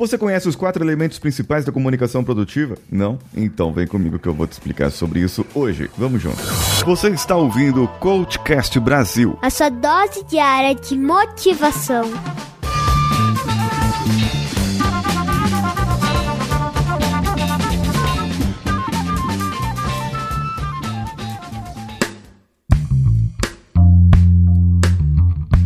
Você conhece os quatro elementos principais da comunicação produtiva? Não? Então vem comigo que eu vou te explicar sobre isso hoje. Vamos juntos. Você está ouvindo o Coachcast Brasil. A sua dose diária de motivação.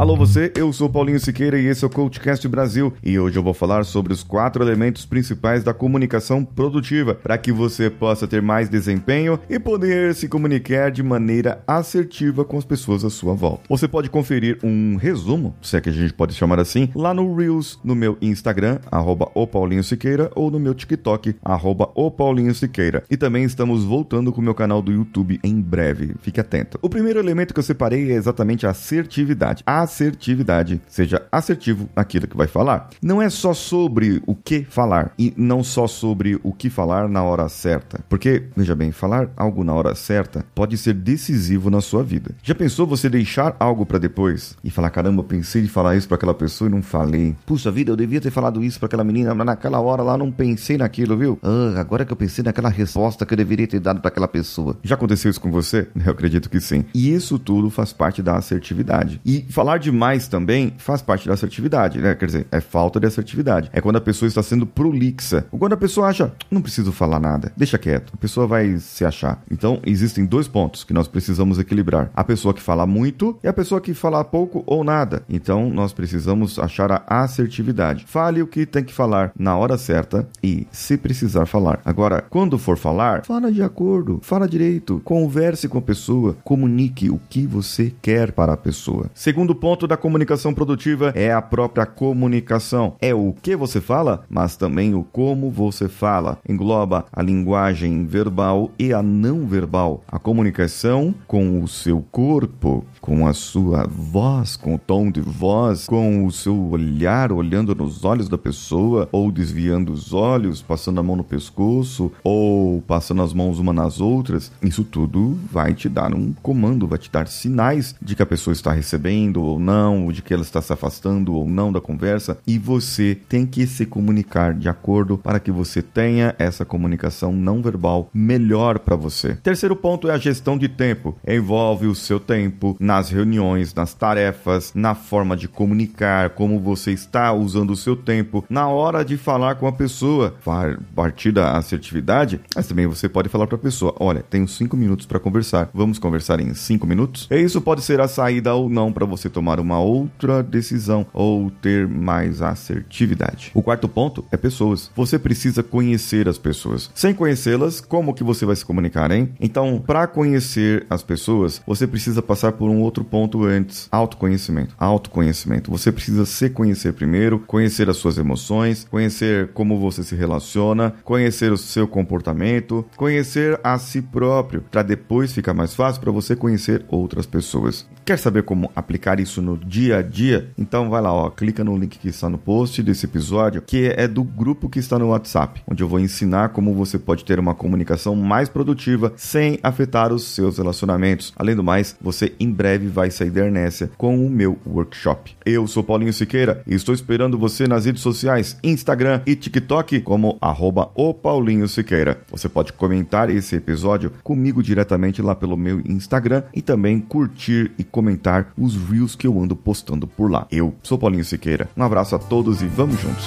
Alô você, eu sou Paulinho Siqueira e esse é o Coachcast Brasil e hoje eu vou falar sobre os quatro elementos principais da comunicação produtiva para que você possa ter mais desempenho e poder se comunicar de maneira assertiva com as pessoas à sua volta. Você pode conferir um resumo, se é que a gente pode chamar assim, lá no Reels, no meu Instagram, arroba o Paulinho Siqueira, ou no meu TikTok, arroba o Paulinho Siqueira. E também estamos voltando com o meu canal do YouTube em breve, fique atento. O primeiro elemento que eu separei é exatamente a assertividade. A assertividade. Seja assertivo naquilo que vai falar. Não é só sobre o que falar e não só sobre o que falar na hora certa. Porque, veja bem, falar algo na hora certa pode ser decisivo na sua vida. Já pensou você deixar algo para depois e falar: caramba, pensei em falar isso para aquela pessoa e não falei. Puxa vida, eu devia ter falado isso para aquela menina, mas naquela hora lá não pensei naquilo, viu? Ah, agora que eu pensei naquela resposta que eu deveria ter dado para aquela pessoa. Já aconteceu isso com você? Eu acredito que sim. E isso tudo faz parte da assertividade. E falar demais também faz parte da assertividade, né? Quer dizer, é falta de assertividade. É quando a pessoa está sendo prolixa. Ou quando a pessoa acha, não preciso falar nada, deixa quieto. A pessoa vai se achar. Então, existem dois pontos que nós precisamos equilibrar: a pessoa que fala muito e a pessoa que fala pouco ou nada. Então, nós precisamos achar a assertividade. Fale o que tem que falar na hora certa e se precisar falar. Agora, quando for falar, fala de acordo, fala direito, converse com a pessoa, comunique o que você quer para a pessoa. Segundo ponto da comunicação produtiva é a própria comunicação. É o que você fala, mas também o como você fala. Engloba a linguagem verbal e a não verbal. A comunicação com o seu corpo, com a sua voz, com o tom de voz, com o seu olhar, olhando nos olhos da pessoa, ou desviando os olhos, passando a mão no pescoço, ou passando as mãos uma nas outras. Isso tudo vai te dar um comando, vai te dar sinais de que a pessoa está recebendo ou não, de que ela está se afastando ou não da conversa, e você tem que se comunicar de acordo para que você tenha essa comunicação não verbal melhor para você. Terceiro ponto é a gestão de tempo. Envolve o seu tempo nas reuniões, nas tarefas, na forma de comunicar, como você está usando o seu tempo na hora de falar com a pessoa. A partir da assertividade, mas também você pode falar para a pessoa: olha, tenho cinco minutos para conversar. Vamos conversar em cinco minutos? E isso pode ser a saída ou não para você tomar tomar uma outra decisão ou ter mais assertividade. O quarto ponto é pessoas. Você precisa conhecer as pessoas. Sem conhecê-las, como que você vai se comunicar, hein? Então, para conhecer as pessoas, você precisa passar por um outro ponto antes: autoconhecimento. Autoconhecimento. Você precisa se conhecer primeiro, conhecer as suas emoções, conhecer como você se relaciona, conhecer o seu comportamento, conhecer a si próprio, para depois ficar mais fácil para você conhecer outras pessoas. Quer saber como aplicar isso no dia a dia? Então vai lá, ó, clica no link que está no post desse episódio, que é do grupo que está no WhatsApp, onde eu vou ensinar como você pode ter uma comunicação mais produtiva sem afetar os seus relacionamentos. Além do mais, você em breve vai sair da inércia com o meu workshop. Eu sou Paulinho Siqueira e estou esperando você nas redes sociais, Instagram e TikTok como arroba o Paulinho Siqueira. Você pode comentar esse episódio comigo diretamente lá pelo meu Instagram e também curtir e comentar comentar os reels que eu ando postando por lá. Eu sou Paulinho Siqueira. Um abraço a todos e vamos juntos.